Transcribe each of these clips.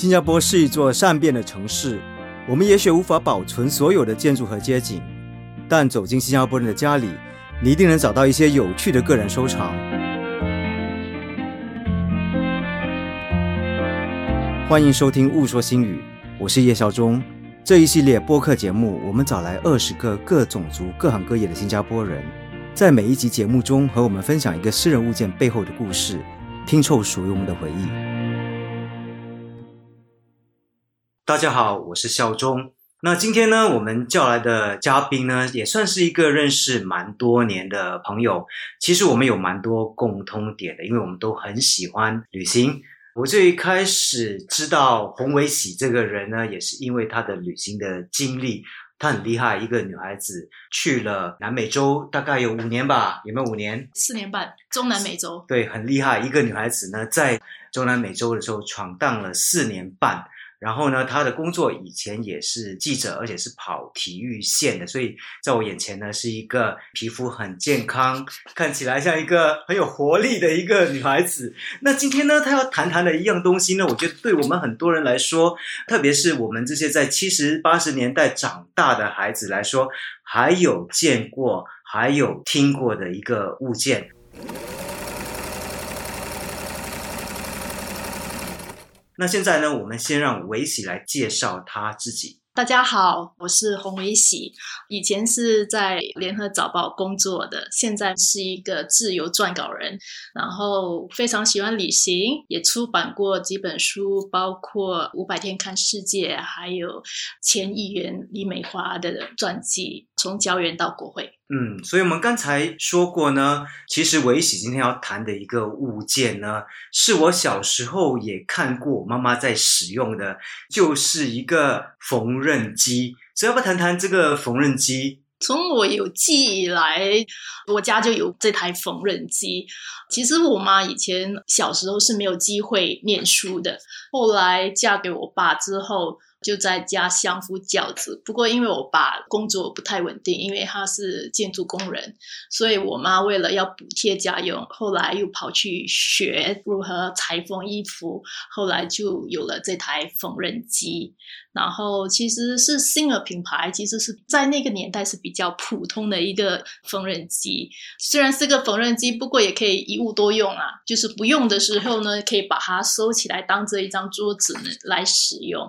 新加坡是一座善变的城市，我们也许无法保存所有的建筑和街景，但走进新加坡人的家里，你一定能找到一些有趣的个人收藏。欢迎收听《雾说新语》，我是叶孝忠。这一系列播客节目，我们找来二十个各种族、各行各业的新加坡人，在每一集节目中和我们分享一个私人物件背后的故事，拼凑属于我们的回忆。大家好，我是孝忠。那今天呢，我们叫来的嘉宾呢，也算是一个认识蛮多年的朋友。其实我们有蛮多共通点的，因为我们都很喜欢旅行。我最开始知道洪维喜这个人呢，也是因为他的旅行的经历。她很厉害，一个女孩子去了南美洲，大概有五年吧，有没有五年？四年半，中南美洲。对，很厉害，一个女孩子呢，在中南美洲的时候闯荡了四年半。然后呢，他的工作以前也是记者，而且是跑体育线的，所以在我眼前呢，是一个皮肤很健康，看起来像一个很有活力的一个女孩子。那今天呢，她要谈谈的一样东西呢，我觉得对我们很多人来说，特别是我们这些在七十八十年代长大的孩子来说，还有见过、还有听过的一个物件。那现在呢，我们先让维喜来介绍他自己。大家好，我是洪维喜，以前是在联合早报工作的，现在是一个自由撰稿人，然后非常喜欢旅行，也出版过几本书，包括《五百天看世界》，还有前议员李美华的传记，从教员到国会。嗯，所以我们刚才说过呢，其实维喜今天要谈的一个物件呢，是我小时候也看过，妈妈在使用的，就是一个缝纫机。所以要不要谈谈这个缝纫机？从我有记忆来，我家就有这台缝纫机。其实我妈以前小时候是没有机会念书的，后来嫁给我爸之后。就在家相夫教子。不过，因为我爸工作不太稳定，因为他是建筑工人，所以我妈为了要补贴家用，后来又跑去学如何裁缝衣服。后来就有了这台缝纫机。然后其实是新尔品牌，其实是在那个年代是比较普通的一个缝纫机。虽然是个缝纫机，不过也可以一物多用啊。就是不用的时候呢，可以把它收起来，当这一张桌子呢来使用。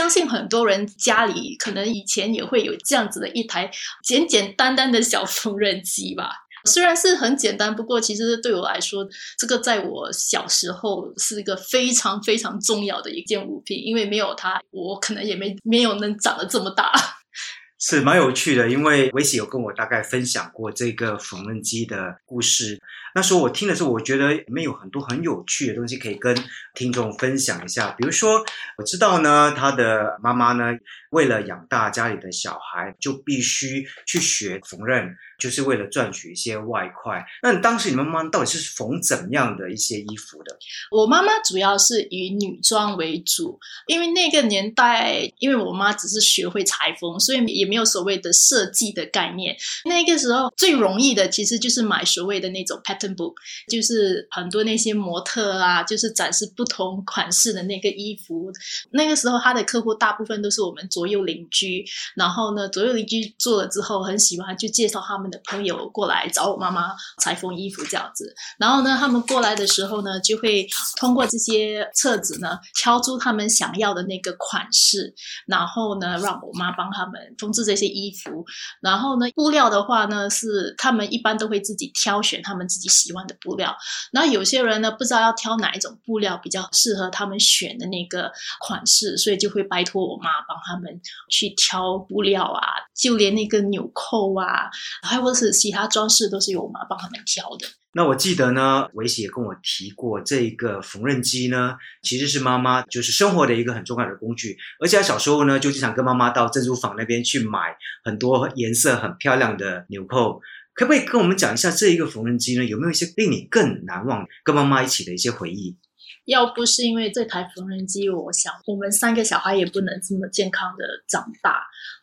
相信很多人家里可能以前也会有这样子的一台简简单单的小缝纫机吧。虽然是很简单，不过其实对我来说，这个在我小时候是一个非常非常重要的一件物品，因为没有它，我可能也没没有能长得这么大。是蛮有趣的，因为维喜有跟我大概分享过这个缝纫机的故事。那时候我听的时候，我觉得里面有很多很有趣的东西可以跟听众分享一下。比如说，我知道呢，他的妈妈呢，为了养大家里的小孩，就必须去学缝纫。就是为了赚取一些外快。那你当时你妈妈到底是缝怎样的一些衣服的？我妈妈主要是以女装为主，因为那个年代，因为我妈只是学会裁缝，所以也没有所谓的设计的概念。那个时候最容易的其实就是买所谓的那种 book，就是很多那些模特啊，就是展示不同款式的那个衣服。那个时候他的客户大部分都是我们左右邻居，然后呢，左右邻居做了之后很喜欢，就介绍他们。的朋友过来找我妈妈裁缝衣服这样子，然后呢，他们过来的时候呢，就会通过这些册子呢，挑出他们想要的那个款式，然后呢，让我妈帮他们缝制这些衣服。然后呢，布料的话呢，是他们一般都会自己挑选他们自己喜欢的布料。那有些人呢，不知道要挑哪一种布料比较适合他们选的那个款式，所以就会拜托我妈帮他们去挑布料啊，就连那个纽扣啊，还或者是其他装饰都是由我妈帮他们挑的。那我记得呢，维喜也跟我提过，这个缝纫机呢，其实是妈妈就是生活的一个很重要的工具。而且她小时候呢，就经常跟妈妈到珍珠坊那边去买很多颜色很漂亮的纽扣。可不可以跟我们讲一下这一个缝纫机呢？有没有一些令你更难忘跟妈妈一起的一些回忆？要不是因为这台缝纫机，我想我们三个小孩也不能这么健康的长大。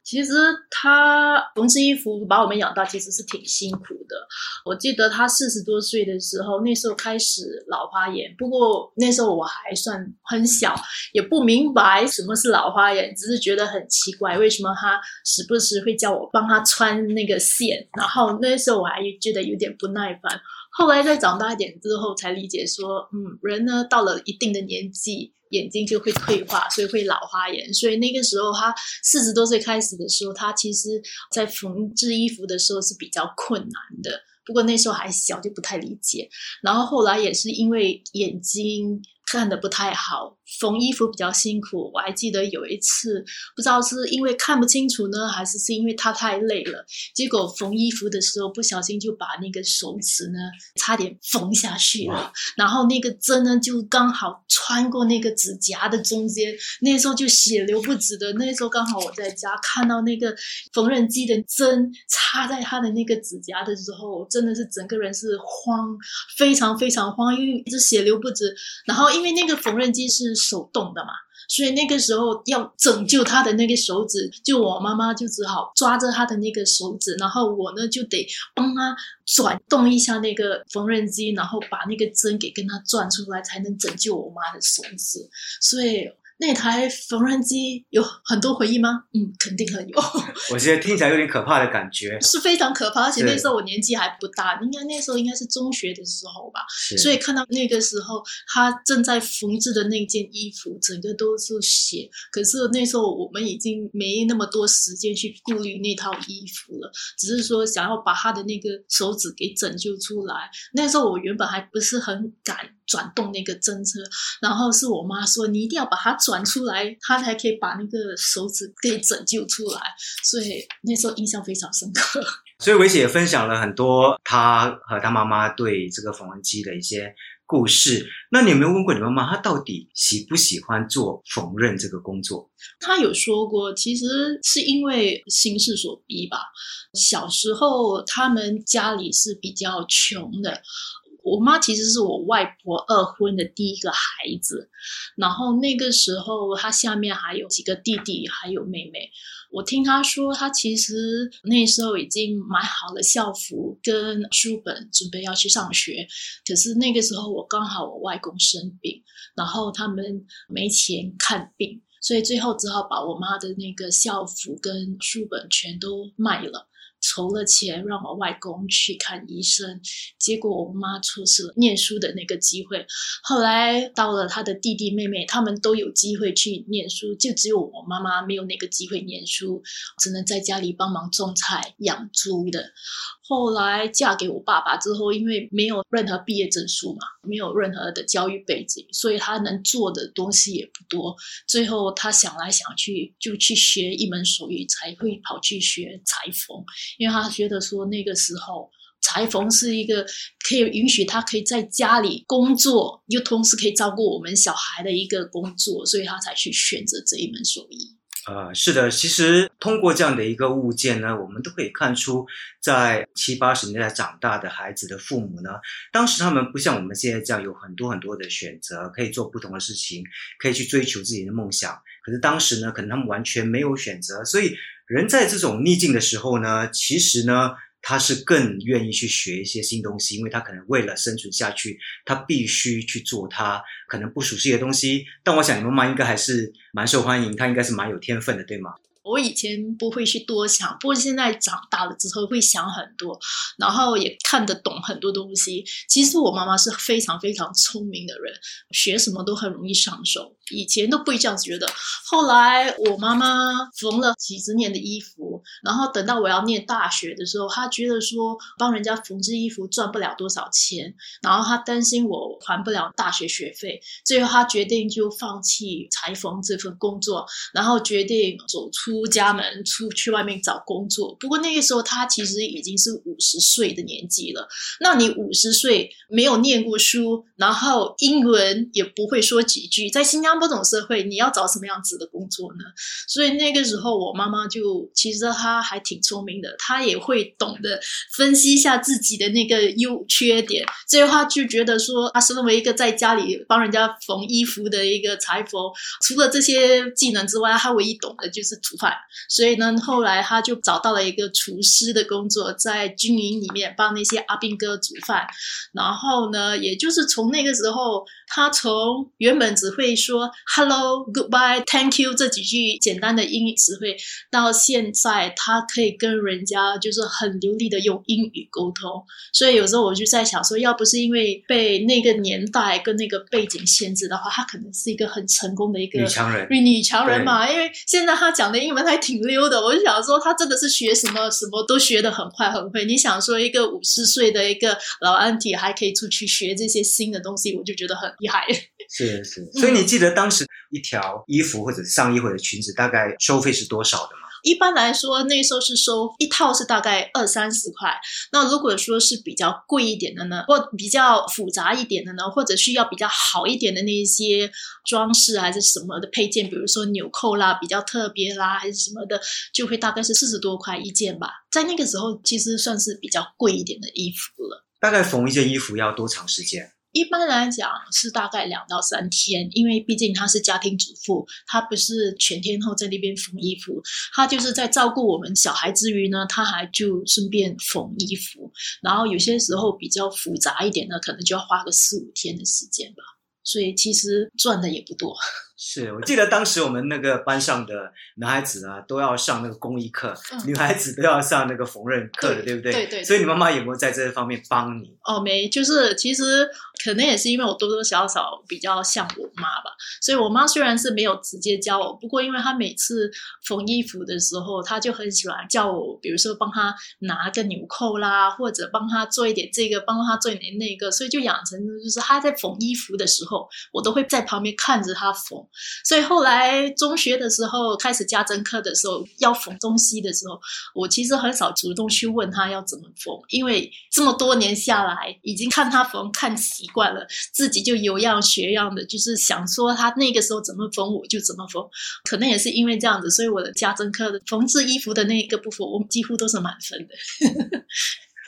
其实他缝制衣服把我们养大，其实是挺辛苦的。我记得他四十多岁的时候，那时候开始老花眼，不过那时候我还算很小，也不明白什么是老花眼，只是觉得很奇怪，为什么他时不时会叫我帮他穿那个线，然后那时候我还觉得有点不耐烦。后来再长大一点之后，才理解说，嗯，人呢到了一定的年纪。眼睛就会退化，所以会老花眼。所以那个时候，他四十多岁开始的时候，他其实在缝制衣服的时候是比较困难的。不过那时候还小，就不太理解。然后后来也是因为眼睛。看的不太好，缝衣服比较辛苦。我还记得有一次，不知道是因为看不清楚呢，还是是因为他太累了，结果缝衣服的时候不小心就把那个手指呢差点缝下去了。然后那个针呢就刚好穿过那个指甲的中间，那时候就血流不止的。那时候刚好我在家看到那个缝纫机的针插在他的那个指甲的时候，真的是整个人是慌，非常非常慌，因为一直血流不止，然后。因为那个缝纫机是手动的嘛，所以那个时候要拯救他的那个手指，就我妈妈就只好抓着他的那个手指，然后我呢就得帮他转动一下那个缝纫机，然后把那个针给跟他转出来，才能拯救我妈的手指。所以。那台缝纫机有很多回忆吗？嗯，肯定很有。我觉得听起来有点可怕的感觉，是非常可怕。而且那时候我年纪还不大，应该那时候应该是中学的时候吧。所以看到那个时候他正在缝制的那件衣服，整个都是血。可是那时候我们已经没那么多时间去顾虑那套衣服了，只是说想要把他的那个手指给拯救出来。那时候我原本还不是很敢。转动那个针车，然后是我妈说你一定要把它转出来，他才可以把那个手指给拯救出来。所以那时候印象非常深刻。所以维姐也分享了很多她和她妈妈对这个缝纫机的一些故事。那你有没有问过你妈妈，她到底喜不喜欢做缝纫这个工作？她有说过，其实是因为形势所逼吧。小时候他们家里是比较穷的。我妈其实是我外婆二婚的第一个孩子，然后那个时候她下面还有几个弟弟，还有妹妹。我听她说，她其实那时候已经买好了校服跟书本，准备要去上学。可是那个时候我刚好我外公生病，然后他们没钱看病，所以最后只好把我妈的那个校服跟书本全都卖了。筹了钱让我外公去看医生，结果我妈错失了念书的那个机会。后来到了他的弟弟妹妹，他们都有机会去念书，就只有我妈妈没有那个机会念书，只能在家里帮忙种菜、养猪的。后来嫁给我爸爸之后，因为没有任何毕业证书嘛，没有任何的教育背景，所以他能做的东西也不多。最后他想来想去，就去学一门手艺，才会跑去学裁缝。因为他觉得说那个时候裁缝是一个可以允许他可以在家里工作，又同时可以照顾我们小孩的一个工作，所以他才去选择这一门手艺。呃，是的，其实通过这样的一个物件呢，我们都可以看出，在七八十年代长大的孩子的父母呢，当时他们不像我们现在这样有很多很多的选择，可以做不同的事情，可以去追求自己的梦想。可是当时呢，可能他们完全没有选择，所以人在这种逆境的时候呢，其实呢。他是更愿意去学一些新东西，因为他可能为了生存下去，他必须去做他可能不熟悉的东西。但我想你妈妈应该还是蛮受欢迎，她应该是蛮有天分的，对吗？我以前不会去多想，不过现在长大了之后会想很多，然后也看得懂很多东西。其实我妈妈是非常非常聪明的人，学什么都很容易上手。以前都不会这样子觉得，后来我妈妈缝了几十年的衣服，然后等到我要念大学的时候，她觉得说帮人家缝制衣服赚不了多少钱，然后她担心我还不了大学学费，最后她决定就放弃裁缝这份工作，然后决定走出出家门，出去外面找工作。不过那个时候他其实已经是五十岁的年纪了，那你五十岁没有念过书，然后英文也不会说几句，在新疆。不懂社会，你要找什么样子的工作呢？所以那个时候，我妈妈就其实她还挺聪明的，她也会懂得分析一下自己的那个优缺点。所以她就觉得说，她身为一个在家里帮人家缝衣服的一个裁缝，除了这些技能之外，她唯一懂的就是饭，所以呢，后来他就找到了一个厨师的工作，在军营里面帮那些阿兵哥煮饭。然后呢，也就是从那个时候，他从原本只会说 “hello”、“goodbye”、“thank you” 这几句简单的英语词汇，到现在他可以跟人家就是很流利的用英语沟通。所以有时候我就在想说，要不是因为被那个年代跟那个背景限制的话，他可能是一个很成功的一个女强人。女强人嘛，因为现在他讲的你们还挺溜的，我就想说他真的是学什么什么都学得很快很会。你想说一个五十岁的一个老安体还可以出去学这些新的东西，我就觉得很厉害。是是，所以你记得当时一条衣服或者上衣或者裙子大概收费是多少的吗？一般来说，那时候是收一套是大概二三十块。那如果说是比较贵一点的呢，或比较复杂一点的呢，或者需要比较好一点的那一些装饰还是什么的配件，比如说纽扣啦，比较特别啦，还是什么的，就会大概是四十多块一件吧。在那个时候，其实算是比较贵一点的衣服了。大概缝一件衣服要多长时间？一般来讲是大概两到三天，因为毕竟她是家庭主妇，她不是全天候在那边缝衣服，她就是在照顾我们小孩之余呢，她还就顺便缝衣服。然后有些时候比较复杂一点的，可能就要花个四五天的时间吧。所以其实赚的也不多。是我记得当时我们那个班上的男孩子啊，都要上那个工艺课，女孩子都要上那个缝纫课的，对不对？对对。所以你妈妈有没有在这方面帮你？哦，没，就是其实可能也是因为我多多少少比较像我妈吧，所以我妈虽然是没有直接教我，不过因为她每次缝衣服的时候，她就很喜欢叫我，比如说帮她拿个纽扣啦，或者帮她做一点这个，帮她做一点那个，所以就养成就是她在缝衣服的时候，我都会在旁边看着她缝。所以后来中学的时候开始家政课的时候，要缝东西的时候，我其实很少主动去问他要怎么缝，因为这么多年下来，已经看他缝看习惯了，自己就有样学样的，就是想说他那个时候怎么缝我就怎么缝。可能也是因为这样子，所以我的家政课的缝制衣服的那个部分，我几乎都是满分的。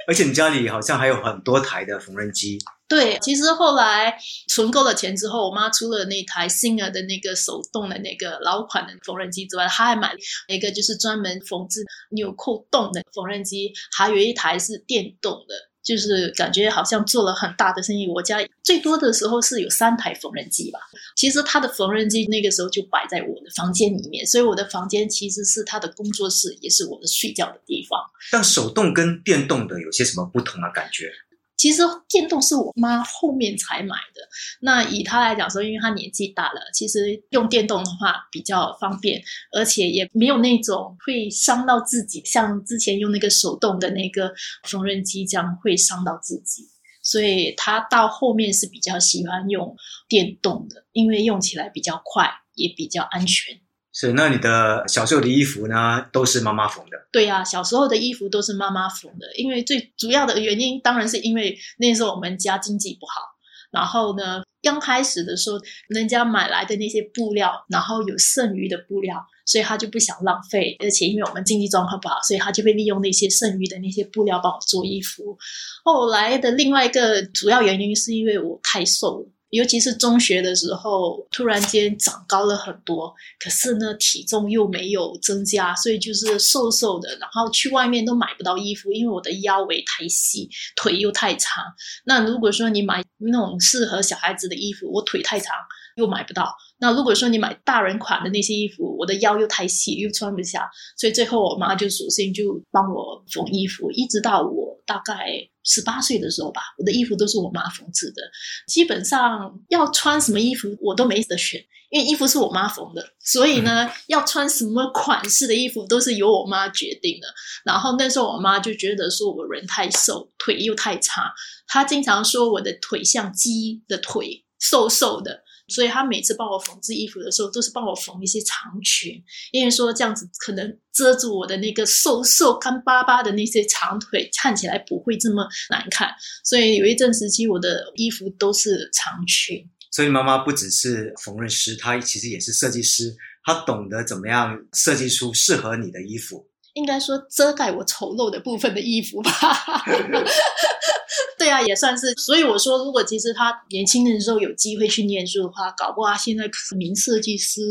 而且你家里好像还有很多台的缝纫机。对，其实后来存够了钱之后，我妈除了那台新的的那个手动的那个老款的缝纫机之外，她还买了一个就是专门缝制纽扣洞的缝纫机，还有一台是电动的，就是感觉好像做了很大的生意。我家最多的时候是有三台缝纫机吧。其实她的缝纫机那个时候就摆在我的房间里面，所以我的房间其实是她的工作室，也是我的睡觉的地方。但手动跟电动的有些什么不同的感觉？其实电动是我妈后面才买的。那以她来讲说，因为她年纪大了，其实用电动的话比较方便，而且也没有那种会伤到自己，像之前用那个手动的那个缝纫机这样会伤到自己。所以她到后面是比较喜欢用电动的，因为用起来比较快，也比较安全。是，那你的小时候的衣服呢，都是妈妈缝的？对呀，小时候的衣服都是妈妈缝的，因为最主要的原因当然是因为那时候我们家经济不好，然后呢，刚开始的时候，人家买来的那些布料，然后有剩余的布料，所以他就不想浪费，而且因为我们经济状况不好，所以他就会利用那些剩余的那些布料帮我做衣服。后来的另外一个主要原因是因为我太瘦了。尤其是中学的时候，突然间长高了很多，可是呢，体重又没有增加，所以就是瘦瘦的。然后去外面都买不到衣服，因为我的腰围太细，腿又太长。那如果说你买那种适合小孩子的衣服，我腿太长又买不到。那如果说你买大人款的那些衣服，我的腰又太细，又穿不下，所以最后我妈就索性就帮我缝衣服，一直到我大概十八岁的时候吧，我的衣服都是我妈缝制的。基本上要穿什么衣服我都没得选，因为衣服是我妈缝的，所以呢，要穿什么款式的衣服都是由我妈决定的。然后那时候我妈就觉得说我人太瘦，腿又太差，她经常说我的腿像鸡的腿，瘦瘦的。所以他每次帮我缝制衣服的时候，都是帮我缝一些长裙，因为说这样子可能遮住我的那个瘦瘦干巴巴的那些长腿，看起来不会这么难看。所以有一阵时期，我的衣服都是长裙。所以妈妈不只是缝纫师，她其实也是设计师，她懂得怎么样设计出适合你的衣服。应该说遮盖我丑陋的部分的衣服吧。对啊，也算是。所以我说，如果其实他年轻的时候有机会去念书的话，搞不好现在名设计师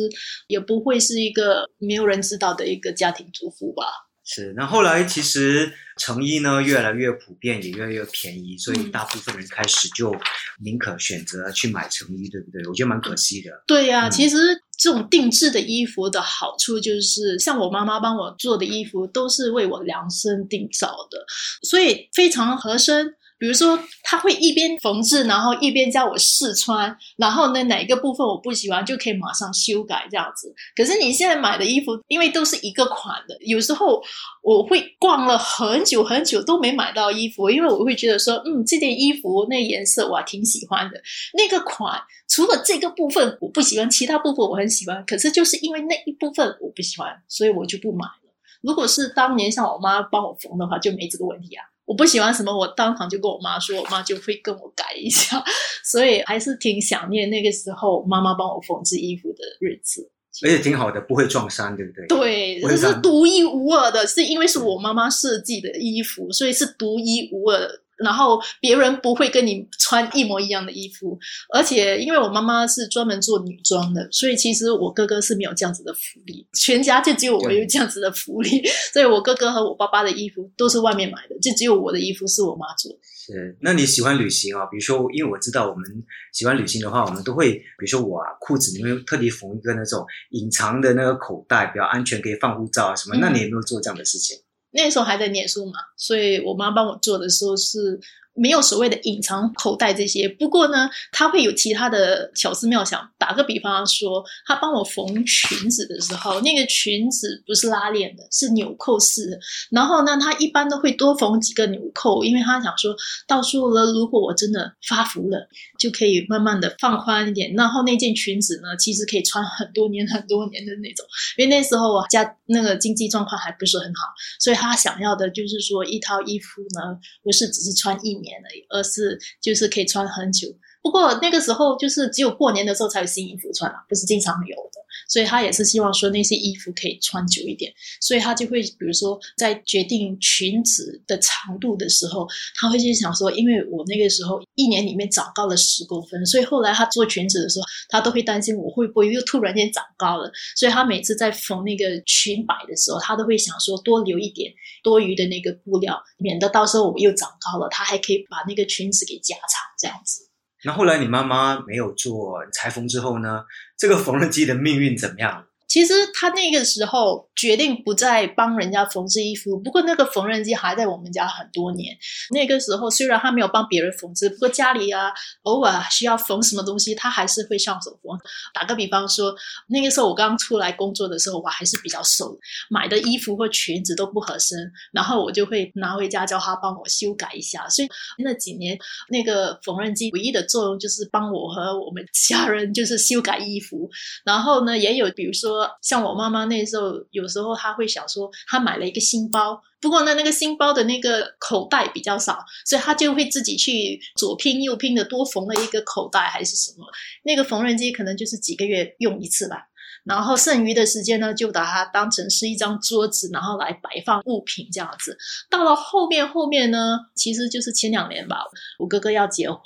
也不会是一个没有人知道的一个家庭主妇吧。是，那后来其实成衣呢越来越普遍，也越来越便宜，所以大部分人开始就宁可选择去买成衣，对不对？我觉得蛮可惜的。对呀，其实这种定制的衣服的好处就是，像我妈妈帮我做的衣服都是为我量身定造的，所以非常合身。比如说，他会一边缝制，然后一边教我试穿，然后呢，哪一个部分我不喜欢，就可以马上修改这样子。可是你现在买的衣服，因为都是一个款的，有时候我会逛了很久很久都没买到衣服，因为我会觉得说，嗯，这件衣服那颜色我还挺喜欢的，那个款除了这个部分我不喜欢，其他部分我很喜欢，可是就是因为那一部分我不喜欢，所以我就不买了。如果是当年像我妈帮我缝的话，就没这个问题啊。我不喜欢什么，我当场就跟我妈说，我妈就会跟我改一下，所以还是挺想念那个时候妈妈帮我缝制衣服的日子，而且挺好的，不会撞衫，对不对？对，这是独一无二的，是因为是我妈妈设计的衣服，所以是独一无二。然后别人不会跟你穿一模一样的衣服，而且因为我妈妈是专门做女装的，所以其实我哥哥是没有这样子的福利，全家就只有我有这样子的福利，所以我哥哥和我爸爸的衣服都是外面买的，就只有我的衣服是我妈做的。是，那你喜欢旅行啊？比如说，因为我知道我们喜欢旅行的话，我们都会，比如说我啊，裤子里面特地缝一个那种隐藏的那个口袋，比较安全，可以放护照啊什么。那你有没有做这样的事情？那时候还在念书嘛，所以我妈帮我做的时候是。没有所谓的隐藏口袋这些，不过呢，她会有其他的巧思妙想。打个比方说，她帮我缝裙子的时候，那个裙子不是拉链的，是纽扣式的。然后呢，她一般都会多缝几个纽扣，因为她想说到时候了，如果我真的发福了，就可以慢慢的放宽一点。然后那件裙子呢，其实可以穿很多年很多年的那种。因为那时候我家那个经济状况还不是很好，所以他想要的就是说一套衣服呢，不是只是穿一年。而是就是可以穿很久，不过那个时候就是只有过年的时候才有新衣服穿啊，不是经常有的。所以他也是希望说那些衣服可以穿久一点，所以他就会比如说在决定裙子的长度的时候，他会去想说，因为我那个时候一年里面长高了十公分，所以后来他做裙子的时候，他都会担心我会不会又突然间长高了，所以他每次在缝那个裙摆的时候，他都会想说多留一点多余的那个布料，免得到时候我又长高了，他还可以把那个裙子给加长这样子。那后来你妈妈没有做裁缝之后呢？这个缝纫机的命运怎么样？其实他那个时候决定不再帮人家缝制衣服，不过那个缝纫机还在我们家很多年。那个时候虽然他没有帮别人缝制，不过家里啊偶尔需要缝什么东西，他还是会上手缝。打个比方说，那个时候我刚出来工作的时候，我还是比较瘦，买的衣服或裙子都不合身，然后我就会拿回家叫他帮我修改一下。所以那几年那个缝纫机唯一的作用就是帮我和我们家人就是修改衣服，然后呢也有比如说。像我妈妈那时候，有时候她会想说，她买了一个新包，不过呢，那个新包的那个口袋比较少，所以她就会自己去左拼右拼的多缝了一个口袋还是什么。那个缝纫机可能就是几个月用一次吧。然后剩余的时间呢，就把它当成是一张桌子，然后来摆放物品这样子。到了后面后面呢，其实就是前两年吧，我哥哥要结婚，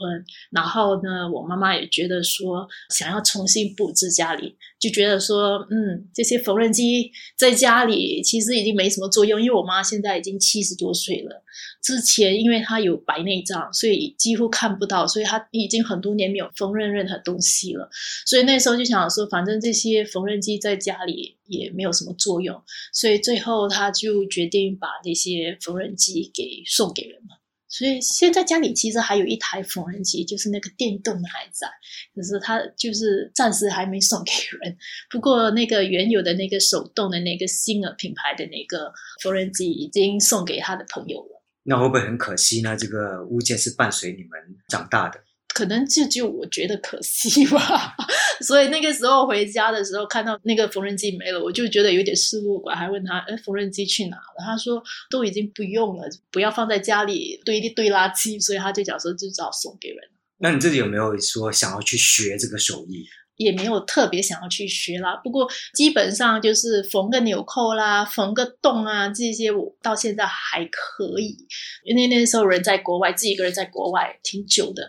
然后呢，我妈妈也觉得说想要重新布置家里，就觉得说，嗯，这些缝纫机在家里其实已经没什么作用，因为我妈现在已经七十多岁了。之前因为她有白内障，所以几乎看不到，所以她已经很多年没有缝纫任何东西了。所以那时候就想说，反正这些缝纫缝纫机在家里也没有什么作用，所以最后他就决定把那些缝纫机给送给人嘛。所以现在家里其实还有一台缝纫机，就是那个电动的还在，可是他就是暂时还没送给人。不过那个原有的那个手动的那个新的品牌的那个缝纫机已经送给他的朋友了。那会不会很可惜呢？这个物件是伴随你们长大的。可能就就我觉得可惜吧，所以那个时候回家的时候看到那个缝纫机没了，我就觉得有点失落我，还问他：“哎，缝纫机去哪了？”他说：“都已经不用了，不要放在家里堆一堆垃圾。”所以他就讲说就只好送给人。那你自己有没有说想要去学这个手艺？也没有特别想要去学啦。不过基本上就是缝个纽扣啦，缝个洞啊，这些我到现在还可以。因为那时候人在国外，自己一个人在国外挺久的，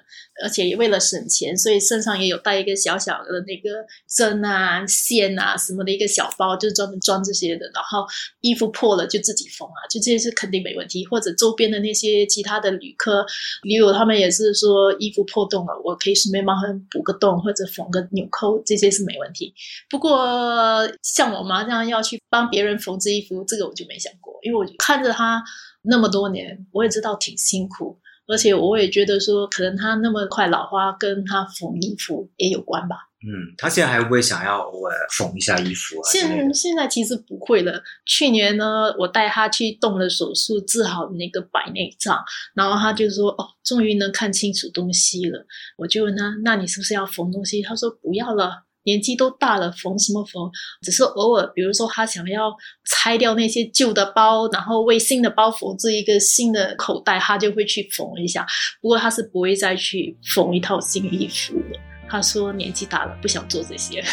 而且也为了省钱，所以身上也有带一个小小的那个针啊、线啊什么的一个小包，就是专门装这些的。然后衣服破了就自己缝啊，就这些是肯定没问题。或者周边的那些其他的旅客、旅友，他们也是说衣服破洞了，我可以顺便帮他们补个洞或者缝个纽扣，这些是没问题。不过像我妈这样要去帮别人缝制衣服，这个我就没想过，因为我看着她那么多年，我也知道挺辛苦，而且我也觉得说，可能她那么快老花，跟她缝衣服也有关吧。嗯，他现在还会不会想要偶尔缝一下衣服啊？现现在其实不会了。去年呢，我带他去动了手术，治好那个白内障，然后他就说：“哦，终于能看清楚东西了。”我就问他：“那你是不是要缝东西？”他说：“不要了，年纪都大了，缝什么缝？只是偶尔，比如说他想要拆掉那些旧的包，然后为新的包缝制一个新的口袋，他就会去缝一下。不过他是不会再去缝一套新衣服了。”他说年纪大了，不想做这些。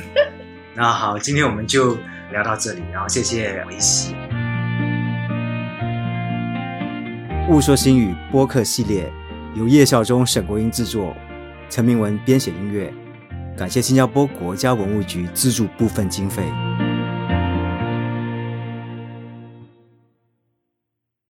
那好，今天我们就聊到这里，然后谢谢维西。《雾说新语》播客系列由叶孝忠、沈国英制作，陈明文编写音乐，感谢新加坡国家文物局资助部分经费。